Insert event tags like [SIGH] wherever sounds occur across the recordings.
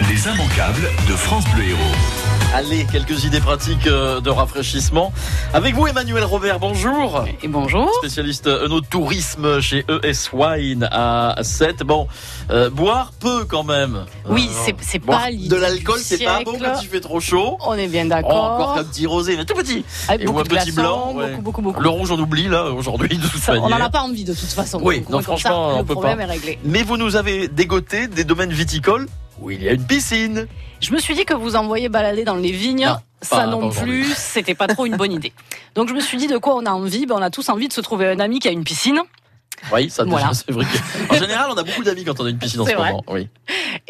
Les immanquables de France Bleu Héros. Allez, quelques idées pratiques euh, de rafraîchissement. Avec vous, Emmanuel Robert, bonjour. Et bonjour. Spécialiste tourisme chez ES Wine à 7. Bon, euh, boire peu quand même. Oui, Euh, c'est pas l'idée De l'alcool, c'est pas bon quand il fait trop chaud. On est bien Oh, d'accord. encore un petit rosé, mais tout petit. Avec Et ou beaucoup un de petit glaçons, blanc. ouais. beaucoup, beaucoup, beaucoup. Le rouge, on oublie là aujourd'hui de toute Ça, on n'en manière. a pas envie de toute façon. Oui, Donc, non, comme ça, franchement, on le peut problème pas. est réglé. Mais vous nous avez dégoté des domaines viticoles où il y a une piscine. Je me suis dit que vous envoyez balader dans les vignes, Non, ça pas- non pas plus, c'était pas trop une bonne idée. Donc je me suis dit de quoi on a envie? Ben, On a tous envie de se trouver un ami qui a une piscine. Oui, ça Voilà. [LAUGHS] c'est vrai. que- En général, on a beaucoup d'amis quand on a une piscine en ce vrai. moment. Oui.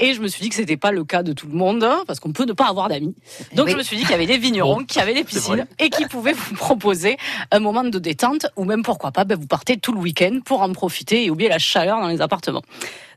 Et je me suis dit que c'était pas le cas de tout le monde, parce qu'on peut ne pas avoir d'amis. Donc Oui. je me suis dit qu'il y avait des vignerons Bon, qui avaient des piscines et qui pouvaient vous proposer un moment de détente, ou même pourquoi pas, ben, vous partez tout le week-end pour en profiter et oublier la chaleur dans les appartements.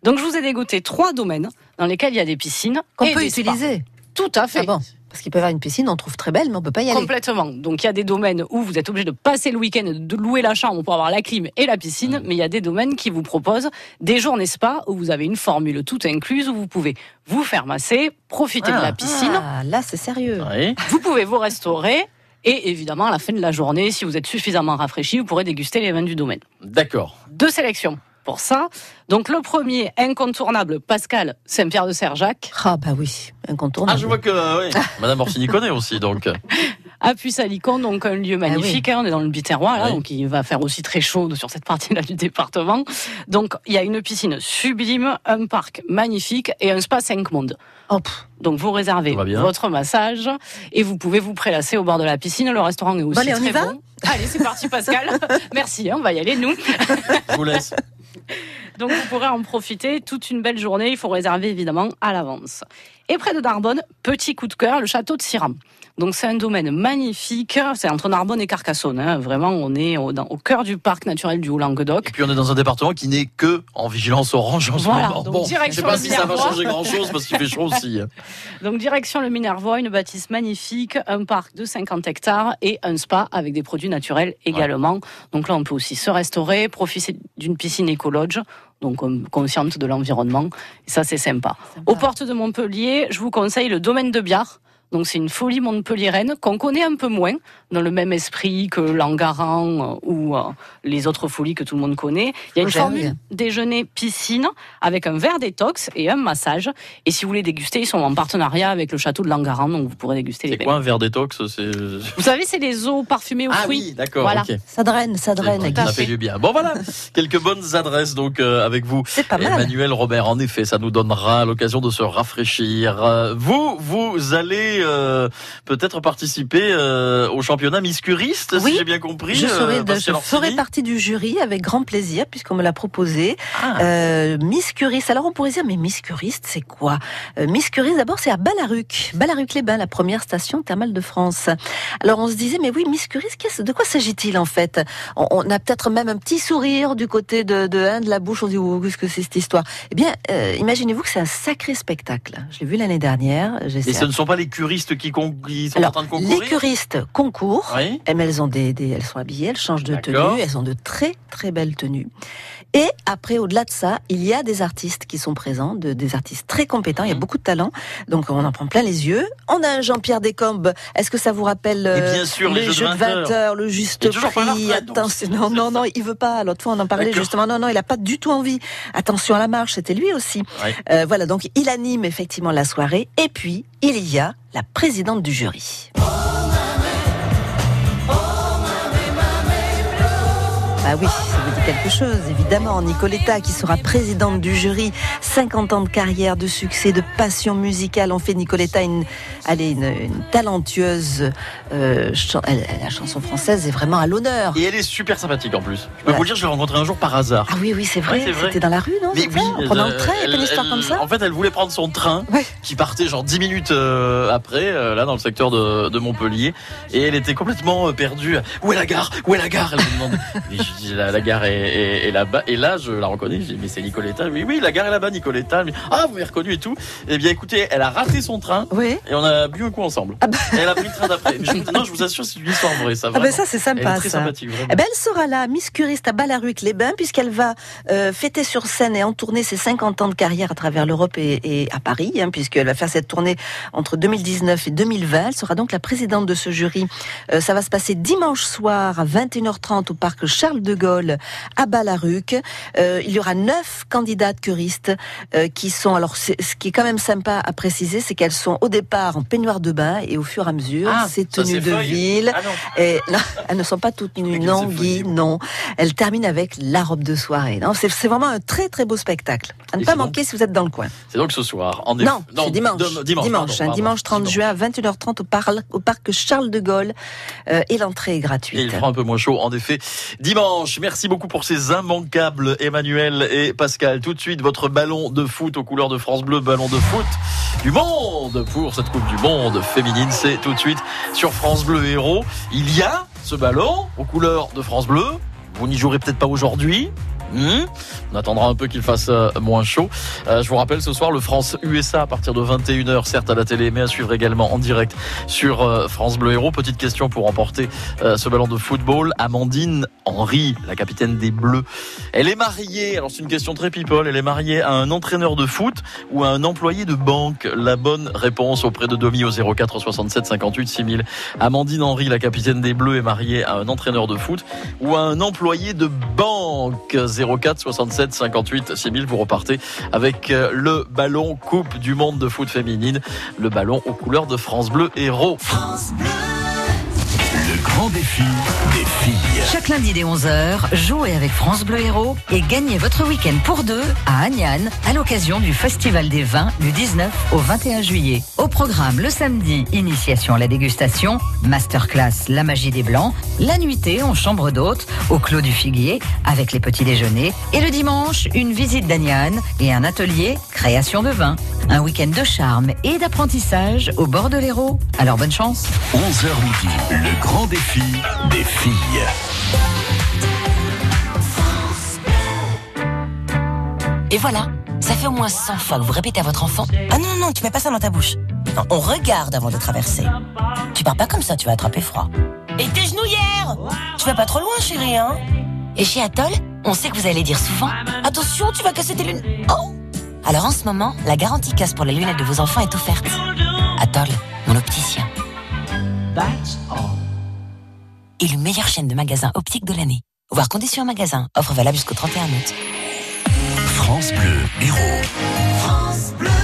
Donc je vous ai dégoté trois domaines dans lesquels il y a des piscines Qu'on peut spas. utiliser. Tout à fait. Ah bon Parce qu'il peut y avoir une piscine, on trouve très belle, mais on peut pas y aller. Complètement. Donc il y a des domaines où vous êtes obligé de passer le week-end, de louer la chambre pour avoir la clim et la piscine, mais il y a des domaines qui vous proposent des journées spa où vous avez une formule toute incluse où vous pouvez vous faire masser, profiter de Ah. la piscine, Ah, là, c'est sérieux. Oui. vous pouvez vous restaurer et évidemment à la fin de la journée, si vous êtes suffisamment rafraîchi, vous pourrez déguster les vins du domaine. D'accord. Deux sélections pour ça. Donc le premier incontournable, Pascal Saint-Pierre de Serjac, Ah, bah oui, incontournable. Ah, je vois que oui. [LAUGHS] Madame Orsini connaît aussi, donc. [LAUGHS] à Puy-Salicon, donc un lieu magnifique. hein, on est dans le Biterrois, là, Oui. donc il va faire aussi très chaud sur cette partie-là du département. Donc il y a une piscine sublime, un parc magnifique et un spa 5 mondes. Oh, pff. Donc vous réservez votre massage et vous pouvez vous prélasser au bord de la piscine. Le restaurant est aussi Bon, allez, on très y va bon. Allez, c'est parti Pascal. [LAUGHS] Merci, hein, on va y aller nous. Je vous laisse. [LAUGHS] Donc vous pourrez en profiter toute une belle journée. Il faut réserver évidemment à l'avance. Et près de Narbonne, petit coup de cœur, le château de Siram. Donc c'est un domaine magnifique. C'est entre Narbonne et Carcassonne. hein. Vraiment, on est au, dans- au cœur du parc naturel du Haut-Languedoc. Et puis on est dans un département qui n'est que en vigilance orange en ce Voilà, moment. donc bon, je sais direction pas si ça va changer grand chose parce qu'il fait chaud aussi. [LAUGHS] Donc direction le Minervois, une bâtisse magnifique, un parc de 50 hectares et un spa avec des produits naturels également. Donc là, on peut aussi se restaurer, profiter d'une piscine écologe. Donc on- consciente de l'environnement. Et ça, c'est sympa. Aux portes de Montpellier, je vous conseille le domaine de Biard. Donc c'est une folie montpelliéraine qu'on connaît un peu moins, dans le même esprit que l'Angaran euh, ou euh, les autres folies que tout le monde connaît. Il y a une formule bien. déjeuner piscine avec un verre détox et un massage. Et si vous voulez déguster, ils sont en partenariat avec le château de Langaran, donc vous pourrez déguster les C'est quoi un verre détox. Vous savez, c'est les eaux parfumées aux Ah fruits. oui, d'accord. Voilà. Ça draine, ça draine. À Ça fait. fait du bien. Bon voilà, quelques bonnes adresses donc euh, avec vous. C'est pas mal. Emmanuel Robert, en effet, ça nous donnera l'occasion de se rafraîchir. Vous, vous allez euh, peut-être participer euh, au championnat Miss Curiste, Oui, si j'ai bien compris. Je, euh, serai, de- je ferai partie du jury avec grand plaisir puisqu'on me l'a proposé. Ah. Euh, Miss Curiste. Alors on pourrait dire mais Miss Curiste c'est quoi? Euh, Miss Curiste d'abord c'est à Balaruc, Balaruc-les-Bains, la première station thermale de France. Alors on se disait mais oui Miss Curiste qu'est-ce- de quoi s'agit-il en fait? On, on a peut-être même un petit sourire du côté de, de, hein, de la bouche. On se dit oh, qu'est-ce que c'est cette histoire? Eh bien euh, imaginez-vous que c'est un sacré spectacle. Je l'ai vu l'année dernière. Et ce ne sont pas les curistes qui, con- qui sont en Alors train de les concourir curistes concourent. Oui. Mais elles ont des, des- elles sont habillées, elles changent de tenue, elles ont de très très belles tenues. Et après, au-delà de ça, il y a des artistes qui sont présents, de- des artistes très compétents. Il y a Mhm. beaucoup de talent, donc on en prend plein les yeux. On a un Jean-Pierre Descombes. Est-ce que ça vous rappelle euh, bien sûr, les, jeux de 20 heures, le juste prix? Attention, non, non, non, il veut pas. L'autre fois, on en parlait justement. Non, non, il a pas du tout envie. Attention à la marche, c'était lui aussi. Ouais. Euh, voilà, donc il anime effectivement la soirée. Et puis il y a la présidente du jury. Ah oui, ça vous dit quelque chose, évidemment. Nicoletta, qui sera présidente du jury, 50 ans de carrière, de succès, de passion musicale. On fait Nicoletta une, elle est une, une talentueuse. euh, chan- elle- elle- la chanson française est vraiment à l'honneur. Et elle est super sympathique en plus. Je peux Ouais. vous le dire, je l'ai rencontrée un jour par hasard. Ah oui, oui, c'est vrai. Ouais. C'était dans la rue, non Mais oui, ça En prenant le euh, train, elle- une histoire elle- comme ça En fait, elle voulait prendre son train Ouais. qui partait genre 10 minutes euh, après, euh, là dans le secteur de, de Montpellier, et elle était complètement euh, perdue. Où est la gare? Où est la gare? Elle me demandait. [LAUGHS] Mais la, la gare est, est- est là-bas. Et là, je la reconnais. Dis, mais c'est Nicoletta. Oui, oui, la gare est là-bas, Nicoletta. Dit, ah, vous m'avez reconnu et tout. Eh bien, écoutez, elle a raté son train. Oui. Et on a bu un coup ensemble. Ah bah. Et elle a pris le train d'après. Mais non, je vous assure, c'est une histoire vraie, ça Ah ben ça c'est elle est sympa très ça. sympathique. Eh ben, elle sera là, Miss Curiste à Ballaruc-les-Bains, puisqu'elle va euh, fêter sur scène et en tourner ses 50 ans de carrière à travers l'Europe et, et à Paris, hein, puisqu'elle va faire cette tournée entre 2019 et 2020. Elle sera donc la présidente de ce jury. Euh, ça va se passer dimanche soir à 21h30 au parc Charles de Gaulle à Ballaruc. Euh, il y aura neuf candidates curistes euh, qui sont... Alors, ce qui est quand même sympa à préciser, c'est qu'elles sont au départ en peignoir de bain et au fur et à mesure, Ah, c'est c'est de feuille. ville. Ah non. Et non, [LAUGHS] elles ne sont pas toutes nues, non, Guy, non. Elle termine avec la robe de soirée. Non, c'est vraiment un très très beau spectacle. À ne Et pas donc- manquer si vous êtes dans le coin. C'est donc ce soir. En. Non, dimanche. dimanche. pardon, hein, dimanche 30 juin à 21h30 au, par- au parc Charles de Gaulle. Euh, et l'entrée est Et il gratuite. fera un peu moins chaud, en effet. Dimanche, merci beaucoup pour ces immanquables, Emmanuel et Pascal. Tout de suite, votre ballon de foot aux couleurs de France Bleu, ballon de foot du monde pour cette Coupe du Monde féminine. C'est tout de suite sur France Bleu Héros. Il y a ce ballon aux couleurs de France Bleu. Vous n'y jouerez peut-être pas aujourd'hui. Hmm On attendra un peu qu'il fasse euh, moins chaud. Euh, je vous rappelle ce soir le France-USA à partir de 21h, certes à la télé, mais à suivre également en direct sur euh, France Bleu Héros. Petite question pour remporter ce ballon de football. Amandine Henry, la capitaine des Bleus. Elle est mariée, alors c'est une question très people, elle est mariée à un entraîneur de foot ou à un employé de banque. La bonne réponse auprès de Domi au 04 67 58 6000. Amandine Henry, la capitaine des Bleus, est mariée à un entraîneur de foot ou à un employé de banque. 04 67 58 6000. Vous repartez avec euh, le ballon Coupe du Monde de foot féminine, le ballon aux couleurs de France Bleu Héros. Le grand défi des filles. Chaque lundi dès 11h, jouez avec France Bleu Héros et gagnez votre week-end pour deux à Agnan à l'occasion du Festival des vins du 19 au 21 juillet. Au programme le samedi, initiation à la dégustation, masterclass La magie des blancs, la nuitée en chambre d'hôte au Clos du Figuier avec les petits déjeuners et le dimanche, une visite d'Agnan et un atelier création de vin. Un week-end de charme et d'apprentissage au bord de l'Hérault. Alors bonne chance 11h midi. Le grand défi des filles. Et voilà, ça fait au moins 100 fois que vous répétez à votre enfant Ah non, non, non, tu mets pas ça dans ta bouche. Non, on regarde avant de traverser. Tu pars pas comme ça, tu vas attraper froid. Et tes genouillères Tu vas pas trop loin, chérie, hein? Et chez Atoll, on sait que vous allez dire souvent Attention, tu vas casser tes lunettes. Oh Alors en ce moment, la garantie casse pour les lunettes de vos enfants est offerte. Atoll, mon opticien. Élu meilleure chaîne de magasins optiques de l'année. Voir conditions en magasin. Offre valable jusqu'au 31 août. France Bleu Héros.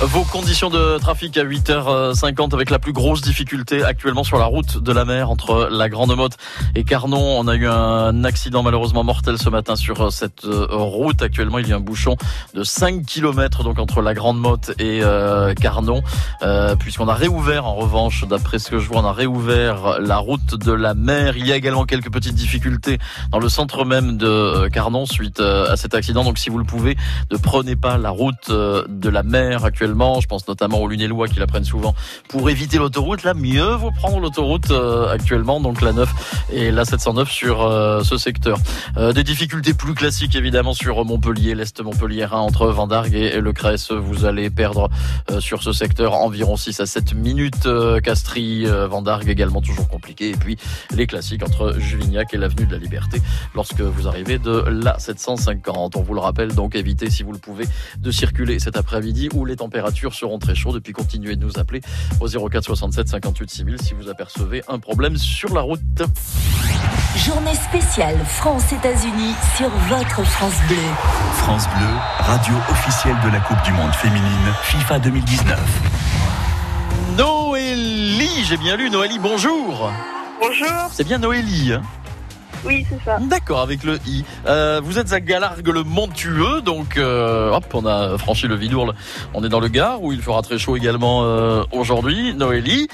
Vos conditions de trafic à 8h50 avec la plus grosse difficulté actuellement sur la route de la mer entre la Grande Motte et Carnon. On a eu un accident malheureusement mortel ce matin sur cette euh, route. Actuellement, il y a un bouchon de 5 km donc entre la Grande Motte et euh, Carnon. Euh, puisqu'on a réouvert en revanche, d'après ce que je vois, on a réouvert la route de la mer. Il y a également quelques petites difficultés dans le centre même de Carnon suite à cet accident. Donc si vous le pouvez, ne prenez pas la route de la mer actuellement. Je pense notamment aux Lunélois qui la prennent souvent pour éviter l'autoroute. Là, mieux vaut prendre l'autoroute euh, actuellement, donc la 9 et la 709 sur euh, ce secteur. Euh, des difficultés plus classiques évidemment sur Montpellier, l'Est Montpelliérain entre Vendargue et, le Cresse. Vous allez perdre euh, sur ce secteur environ 6 à 7 minutes. Euh, Castries, Vendargue également toujours compliqué. Et puis les classiques entre Juvignac et l'avenue de la Liberté lorsque vous arrivez de la 750. On vous le rappelle donc évitez si vous le pouvez de circuler cet après-midi où les températures seront très chaudes et puis continuez de nous appeler au 04 67 58 6000 si vous apercevez un problème sur la route. Journée spéciale France-États-Unis sur votre France Bleu. France Bleu, radio officielle de la Coupe du Monde féminine FIFA 2019. Noélie, j'ai bien lu Noélie, bonjour. Bonjour, C'est bien Noélie. hein? Oui c'est ça. D'accord, avec le i. Euh, vous êtes à Galargue le Montueux, donc euh, hop, on a franchi le Vidourle. On est dans le Gard où il fera très chaud également euh, aujourd'hui. Noélie.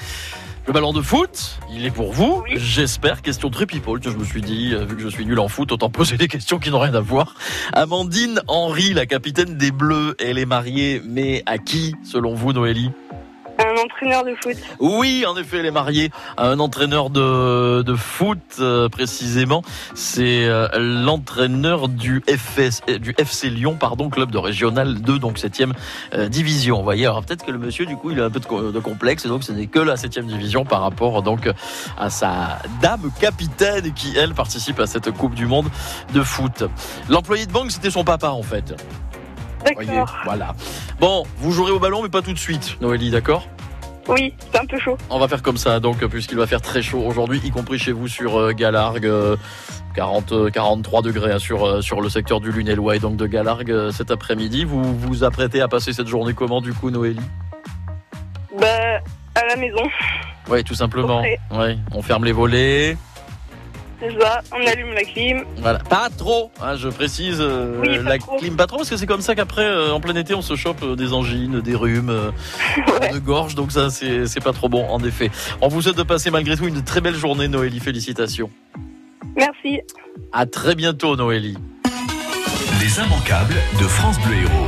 Le ballon de foot, il est pour vous. Oui. J'espère. Question très people. que Je me suis dit, vu que je suis nul en foot, autant poser des questions qui n'ont rien à voir. Amandine Henry, la capitaine des Bleus, elle est mariée, mais à qui, selon vous, Noélie? Un entraîneur de foot. Oui, en effet, elle est mariée à un entraîneur de, de foot, euh, précisément. C'est euh, l'entraîneur du, euh, du FC Lyon, pardon, club de régional 2, donc 7e euh, division. Vous voyez, alors peut-être que le monsieur, du coup, il a un peu de, co- de complexe, et donc ce n'est que la 7e division par rapport donc à sa dame capitaine qui, elle, participe à cette Coupe du Monde de foot. L'employé de banque, c'était son papa, en fait. Voyez, D'accord. voilà. Bon, vous jouerez au ballon, mais pas tout de suite, Noélie, d'accord? Oui, c'est un peu chaud. on va faire comme ça, donc, puisqu'il va faire très chaud aujourd'hui, y compris chez vous sur euh, Galargue, euh, 40, euh, 43 degrés hein, sur, euh, sur le secteur du Lunellois et donc de Galargue euh, cet après-midi. Vous vous apprêtez à passer cette journée comment, du coup, Noélie? Bah, à la maison. Oui, tout simplement. Ouais, on ferme les volets. C'est ça. On allume la clim. Voilà, pas trop, hein, je précise, euh, Oui, la trop. clim pas trop, parce que c'est comme ça qu'après, euh, en plein été, on se chope euh, des angines, des rhumes, euh, [LAUGHS] Ouais. de gorge, donc ça, c'est c'est pas trop bon, en effet. On vous souhaite de passer malgré tout une très belle journée, Noélie, félicitations. Merci. À très bientôt, Noélie. Les immanquables de France Bleu Héros.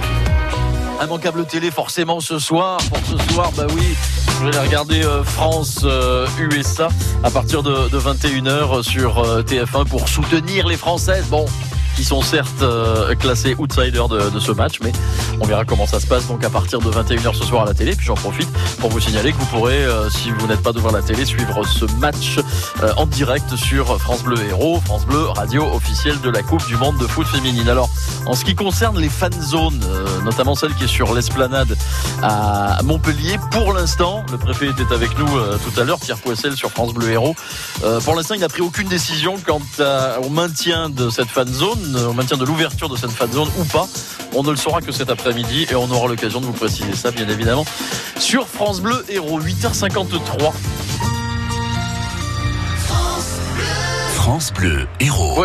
Immanquable télé forcément ce soir. Pour ce soir, bah oui, je vais regarder euh, France euh, USA à partir de, de 21h sur euh, TF1 pour soutenir les Françaises. Bon, qui sont certes euh, classées outsiders de, ce match, mais on verra comment ça se passe donc à partir de 21h ce soir à la télé. Puis j'en profite pour vous signaler que vous pourrez, euh, si vous n'êtes pas devant la télé, suivre ce match euh, en direct sur France Bleu Héros, France Bleu, radio officielle de la Coupe du Monde de foot féminine. Alors, en ce qui concerne les fan zones, notamment celle qui est sur l'esplanade à Montpellier, pour l'instant, le préfet était avec nous tout à l'heure, Pierre Poissel sur France Bleu Héros. Pour l'instant, il n'a pris aucune décision quant au maintien de cette fan zone, au maintien de l'ouverture de cette fan zone ou pas. On ne le saura que cet après-midi et on aura l'occasion de vous préciser ça, bien évidemment, sur France Bleu Héros, 8h53. France Bleu Héros.